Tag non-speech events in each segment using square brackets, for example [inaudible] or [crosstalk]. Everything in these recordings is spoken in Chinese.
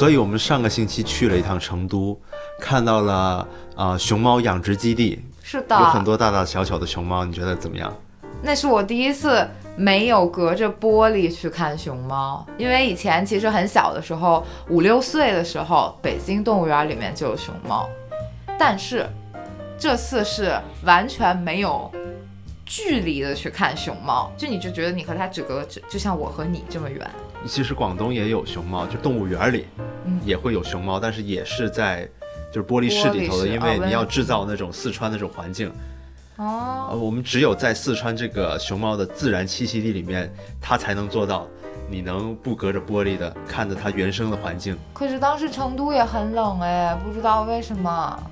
所以我们上个星期去了一趟成都，看到了啊、呃熊猫养殖基地，是的，有很多大大小小的熊猫，你觉得怎么样？那是我第一次没有隔着玻璃去看熊猫，因为以前其实很小的时候，五六岁的时候，北京动物园里面就有熊猫，但是这次是完全没有距离的去看熊猫，就你就觉得你和它只隔只就像我和你这么远。其实广东也有熊猫，就动物园里嗯也会有熊猫，但是也是在就是玻璃室里头的，因为哦你要制造那种四川那种环境。哦，呃，我们只有在四川这个熊猫的自然栖息地里面，它才能做到，你能不隔着玻璃的看着它原生的环境。可是当时成都也很冷哎，不知道为什么。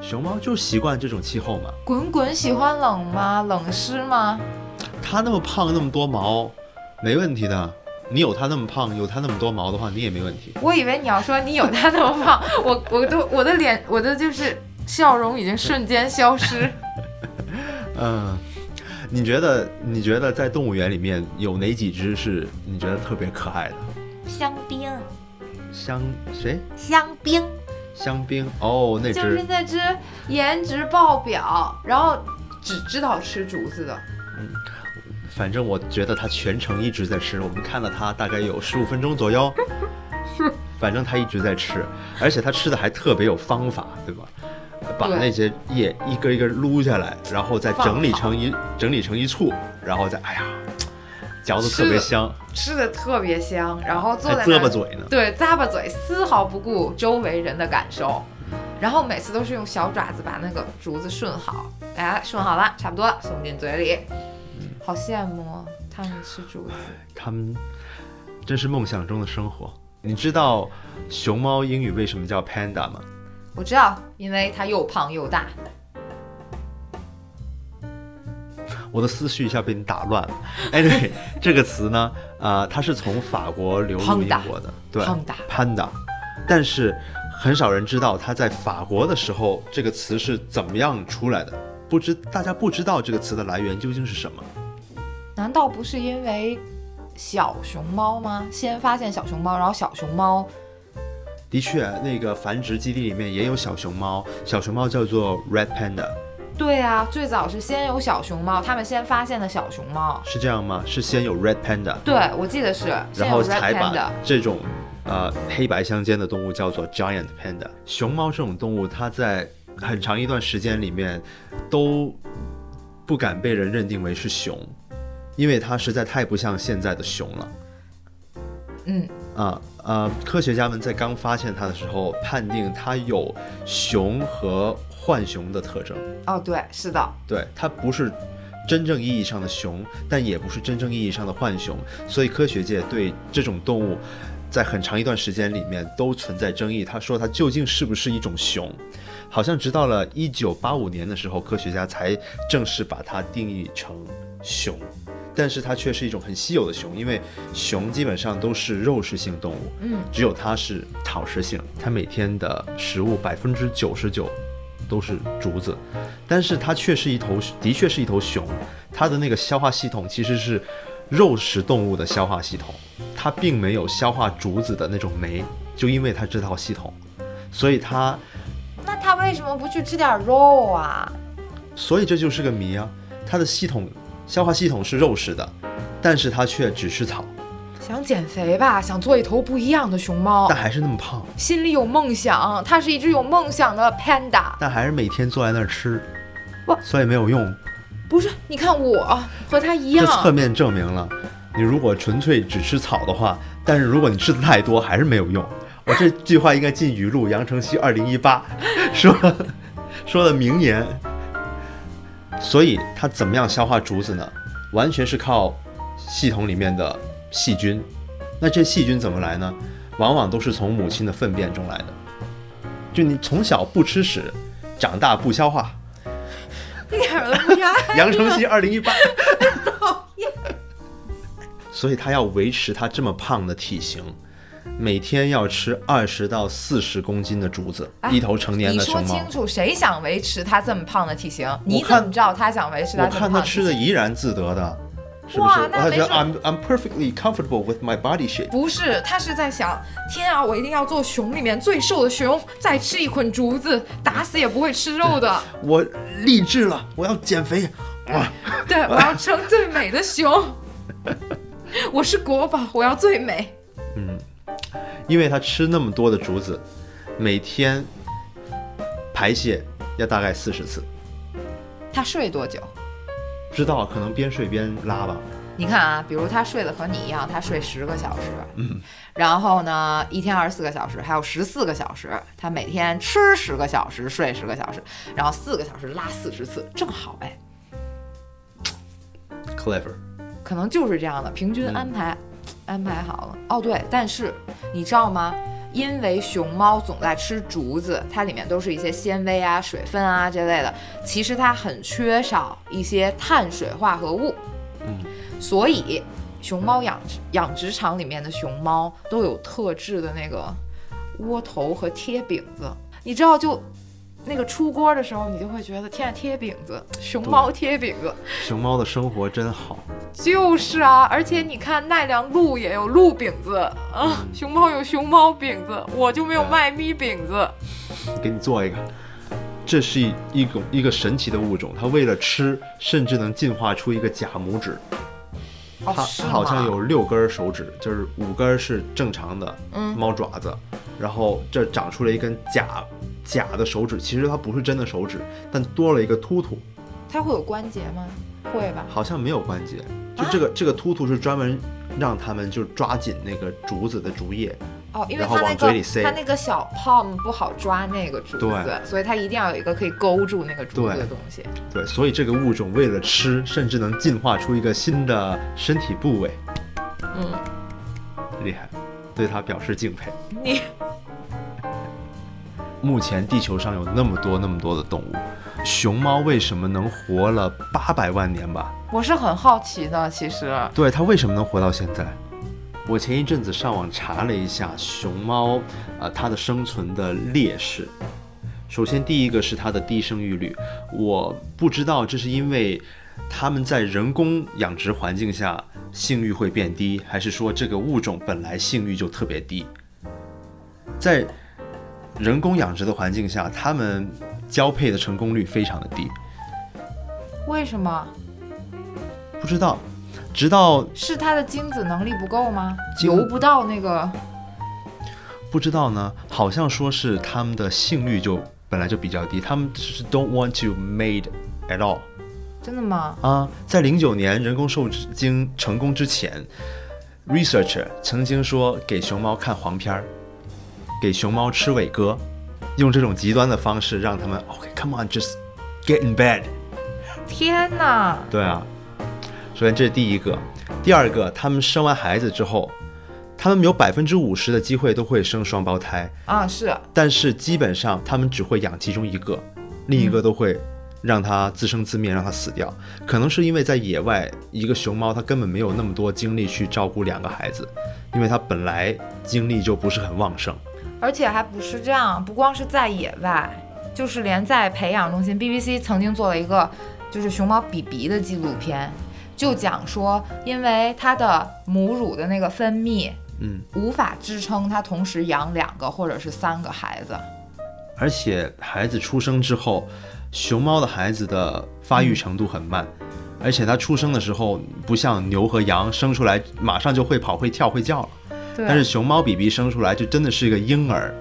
熊猫就习惯这种气候嘛，滚滚喜欢冷吗？冷湿吗？它那么胖，那么多毛，没问题的。你有它那么胖，有它那么多毛的话，你也没问题。我以为你要说你有它那么胖，[laughs] 我我都我的脸我的就是笑容已经瞬间消失。[laughs] 嗯，你觉得你觉得在动物园里面有哪几只是你觉得特别可爱的？香槟，香谁？香槟香槟哦，那就是只那只颜值爆表，然后只知道吃竹子的。嗯反正我觉得它全程一直在吃，我们看了它大概有十五分钟左右。是，[laughs] 反正它一直在吃，而且它吃的还特别有方法，对吧？把那些叶一根一根撸下来，然后再整理成一整理成一簇，然后再哎呀，嚼的特别香，吃的特别香，然后坐在那儿咂巴嘴呢。对，咂巴嘴，丝毫不顾周围人的感受，然后每次都是用小爪子把那个竹子顺好，哎，顺好了，差不多了，送进嘴里，好羡慕哦他们吃竹子。他们真是梦想中的生活。你知道熊猫英语为什么叫 panda 吗？我知道，因为它又胖又大。我的思绪一下被你打乱了。哎，对，这个词呢，啊、它是从法国流入英国的，对 panda，但是很少人知道它在法国的时候这个词是怎么样出来的，不知大家不知道这个词的来源究竟是什么。难道不是因为小熊猫吗？先发现小熊猫，然后小熊猫的确，那个繁殖基地里面也有小熊猫，小熊猫叫做 red panda，对啊，最早是先有小熊猫，他们先发现的小熊猫。是这样吗？是先有 red panda，对，我记得是然后才把。这种呃黑白相间的动物叫做 giant panda。熊猫这种动物，它在很长一段时间里面都不敢被人认定为是熊，因为它实在太不像现在的熊了。嗯，啊呃，科学家们在刚发现它的时候，判定它有熊和浣熊的特征。哦，对，是的，对，它不是真正意义上的熊，但也不是真正意义上的浣熊，所以科学界对这种动物在很长一段时间里面都存在争议。他说它究竟是不是一种熊？好像直到了一九八五年的时候，科学家才正式把它定义成熊。但是它却是一种很稀有的熊，因为熊基本上都是肉食性动物，嗯，只有它是草食性，它每天的食物百分之九十九都是竹子，但是它却是一头，的确是一头熊，它的那个消化系统其实是肉食动物的消化系统，它并没有消化竹子的那种酶，就因为它这套系统，所以它，那它为什么不去吃点肉啊？所以这就是个谜啊，它的系统消化系统是肉食的，但是它却只吃草，想减肥吧，想做一头不一样的熊猫但，还是那么胖，心里有梦想，它是一只有梦想的 panda。但还是每天坐在那儿吃哇，所以没有用。不是，你看我和它一样这侧，面证明了，你如果纯粹只吃草的话，但是如果你吃的太多，还是没有用。我这句话应该进语录，杨承熙二零一八 [laughs] 说说的名言。所以它怎么样消化竹子呢？完全是靠系统里面的细菌。那这细菌怎么来呢？往往都是从母亲的粪便中来的。就你从小不吃屎，长大不消化。一点儿都不压。杨承熙二零一八，[laughs] 所以他要维持他这么胖的体型，每天要吃二十到四十公斤的竹子，哎一头成年的熊猫说清。楚，谁想维持他这么胖的体型？你怎看么知道他想维持它我看他这么胖的体型？吃的怡然自得的，是不是？哇那他觉得 I'm I'm perfectly comfortable with my body shape。不是，他是在想，天啊，我一定要做熊里面最瘦的熊，再吃一捆竹子，打死也不会吃肉的。我励志了，我要减肥。哇，对，我要成最美的熊。[laughs] 我是国宝，我要最美。嗯因为他吃那么多的竹子，每天排泄要大概四十次。他睡多久？不知道，可能边睡边拉吧。你看啊，比如他睡的和你一样，他睡十个小时，嗯，然后呢，一天二十四个小时，还有十四个小时，他每天吃十个小时，睡十个小时，然后四个小时拉四十次，正好哎，Clever，可能就是这样的，平均安排，安排好了。哦，对，但是你知道吗？因为熊猫总在吃竹子，它里面都是一些纤维啊、水分啊这类的，其实它很缺少一些碳水化合物。嗯，所以熊猫养殖养殖场里面的熊猫都有特制的那个窝头和贴饼子，你知道就。那个出锅的时候，你就会觉得天啊，贴饼子，熊猫贴饼子，熊猫的生活真好。就是啊，而且你看奈良鹿也有鹿饼子啊，熊猫有熊猫饼子，我就没有卖咪饼子。给你做一个，这是一一种一个神奇的物种，它为了吃，甚至能进化出一个假拇指。哦，它是它好像有六根手指，就是五根是正常的嗯猫爪子，然后这长出了一根假假的手指，其实它不是真的手指，但多了一个突突，它会有关节吗？会吧。好像没有关节，就啊这个、这个突突是专门让他们就抓紧那个竹子的竹叶，哦，因为然后它那往嘴里塞个它那个小 palm 不好抓那个竹子，对所以它一定要有一个可以勾住那个竹子的东西。对，所以这个物种为了吃，甚至能进化出一个新的身体部位，嗯，厉害，对它表示敬佩。你目前地球上有那么多那么多的动物，熊猫为什么能活了八百万年吧？我是很好奇的，其实对，它为什么能活到现在？我前一阵子上网查了一下熊猫，呃，它的生存的劣势。首先，第一个是它的低生育率，我不知道这是因为它们在人工养殖环境下性欲会变低，还是说这个物种本来性欲就特别低。在人工养殖的环境下，它们交配的成功率非常的低。为什么不知道，直到是它的精子能力不够吗？精游不到那个不知道呢，好像说是它们的性率就本来就比较低，它们就是 don't want to mate at all 真的吗？啊。在零九年人工受精成功之前，researcher 曾经说给熊猫看黄片儿，给熊猫吃伟哥，用这种极端的方式让他们 OK，come、on just get in bed。天哪！对啊，首先这是第一个，第二个，他们生完孩子之后，他们有百分之五十的机会都会生双胞胎。啊，是但是基本上他们只会养其中一个，另一个都会让它自生自灭，让它死掉。可能是因为在野外，一个熊猫它根本没有那么多精力去照顾两个孩子，因为它本来精力就不是很旺盛。而且还不是这样，不光是在野外，就是连在培养中心，BBC 曾经做了一个就是熊猫比比的纪录片，就讲说，因为它的母乳的那个分泌嗯，无法支撑它同时养两个或者是三个孩子。而且孩子出生之后，熊猫的孩子的发育程度很慢。而且它出生的时候不像牛和羊生出来马上就会跑、会跳、会叫了，对，但是熊猫 BB 生出来就真的是一个婴儿，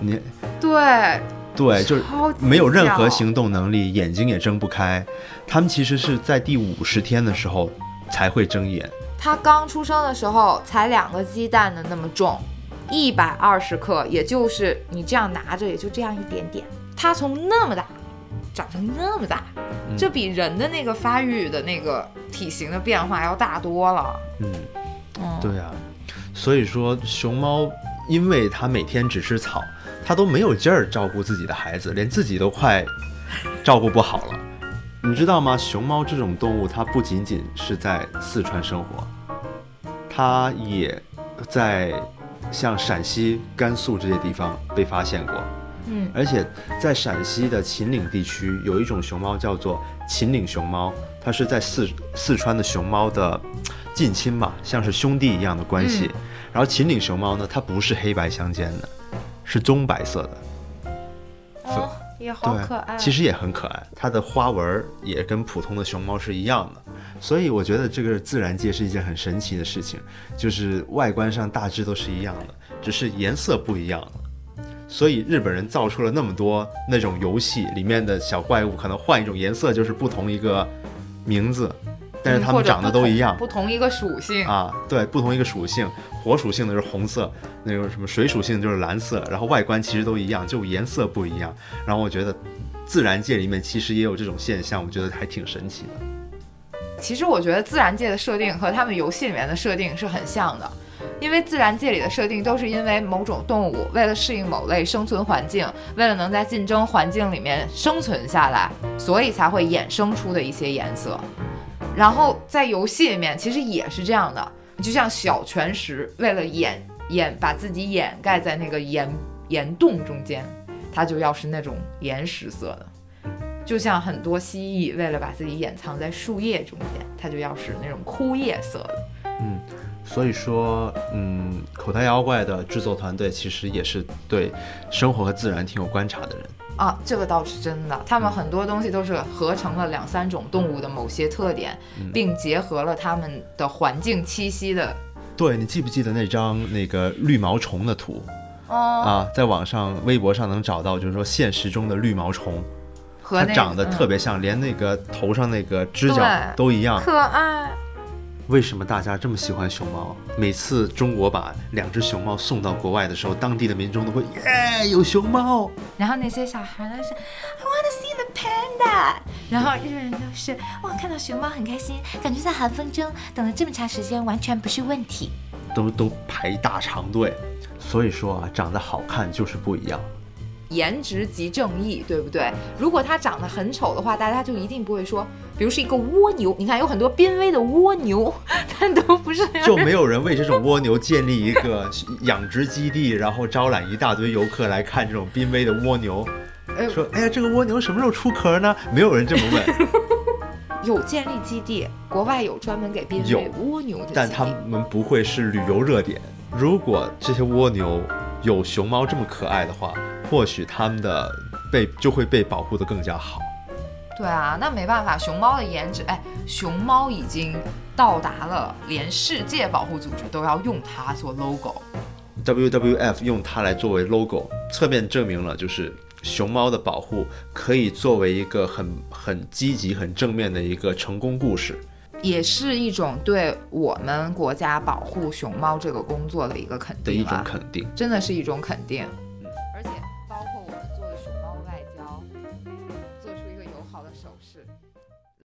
你对，对，就是没有任何行动能力，眼睛也睁不开。他们其实是在第五十天的时候才会睁眼。它刚出生的时候才两个鸡蛋的那么重，一百二十克，也就是你这样拿着也就这样一点点。它从那么大长成那么大，嗯。这比人的那个发育的那个体型的变化要大多了。嗯，嗯，对啊，所以说熊猫，因为它每天只吃草，它都没有劲儿照顾自己的孩子，连自己都快照顾不好了。你知道吗？熊猫这种动物，它不仅仅是在四川生活，它也在像陕西、甘肃这些地方被发现过。嗯，而且在陕西的秦岭地区，有一种熊猫叫做秦岭熊猫，它是在四四川的熊猫的近亲嘛，像是兄弟一样的关系。然后秦岭熊猫呢，它不是黑白相间的，是棕白色的。哦，也好可爱。其实也很可爱，它的花纹也跟普通的熊猫是一样的。所以我觉得这个自然界是一件很神奇的事情，就是外观上大致都是一样的，只是颜色不一样了。所以日本人造出了那么多那种游戏里面的小怪物，可能换一种颜色就是不同一个名字，但是它们长得都一样，不同一个属性啊，对，不同一个属性，火属性的是红色，那种什么水属性就是蓝色，然后外观其实都一样，就颜色不一样。然后我觉得自然界里面其实也有这种现象，我觉得还挺神奇的。其实我觉得自然界的设定和他们游戏里面的设定是很像的，因为自然界里的设定都是因为某种动物为了适应某类生存环境，为了能在竞争环境里面生存下来，所以才会衍生出的一些颜色。然后在游戏里面其实也是这样的，就像小泉石为了掩掩把自己掩盖在那个岩岩洞中间，它就要是那种岩石色的。就像很多蜥蜴为了把自己掩藏在树叶中间，它就要是那种枯叶色的。嗯，所以说，嗯，口袋妖怪的制作团队其实也是对生活和自然挺有观察的人啊。这个倒是真的，他们很多东西都是合成了两三种动物的某些特点，并结合了它们的环境栖息的。对你记不记得那张那个绿毛虫的图？哦啊，在网上微博上能找到，就是说现实中的绿毛虫。它长得特别像，连那个头上那个指甲都一样，可爱。为什么大家这么喜欢熊猫？每次中国把两只熊猫送到国外的时候，当地的民众都会耶，有熊猫。然后那些小孩呢是 I wanna see the panda。然后日本人都是哇，看到熊猫很开心，感觉在寒风中等了这么长时间完全不是问题。都都排大长队，所以说啊，长得好看就是不一样。颜值即正义，对不对？如果它长得很丑的话，大家就一定不会说，比如是一个蜗牛。你看，有很多濒危的蜗牛，[laughs] 但都不是。[laughs] 就没有人为这种蜗牛建立一个 [laughs] 养殖基地，然后招揽一大堆游客来看这种濒危的蜗牛。说，哎呀，这个蜗牛什么时候出壳呢？没有人这么问。有建立基地，国外有专门给濒危蜗牛的，但他们不会是旅游热点。如果这些蜗牛有熊猫这么可爱的话。或许他们的被就会被保护的更加好。对啊，那没办法，熊猫的颜值，哎，熊猫已经到达了连世界保护组织都要用它做 logo。WWF 用它来作为 logo，侧面证明了就是熊猫的保护可以作为一个很很积极、很正面的一个成功故事，也是一种对我们国家保护熊猫这个工作的一个肯定的一种肯定，真的是一种肯定。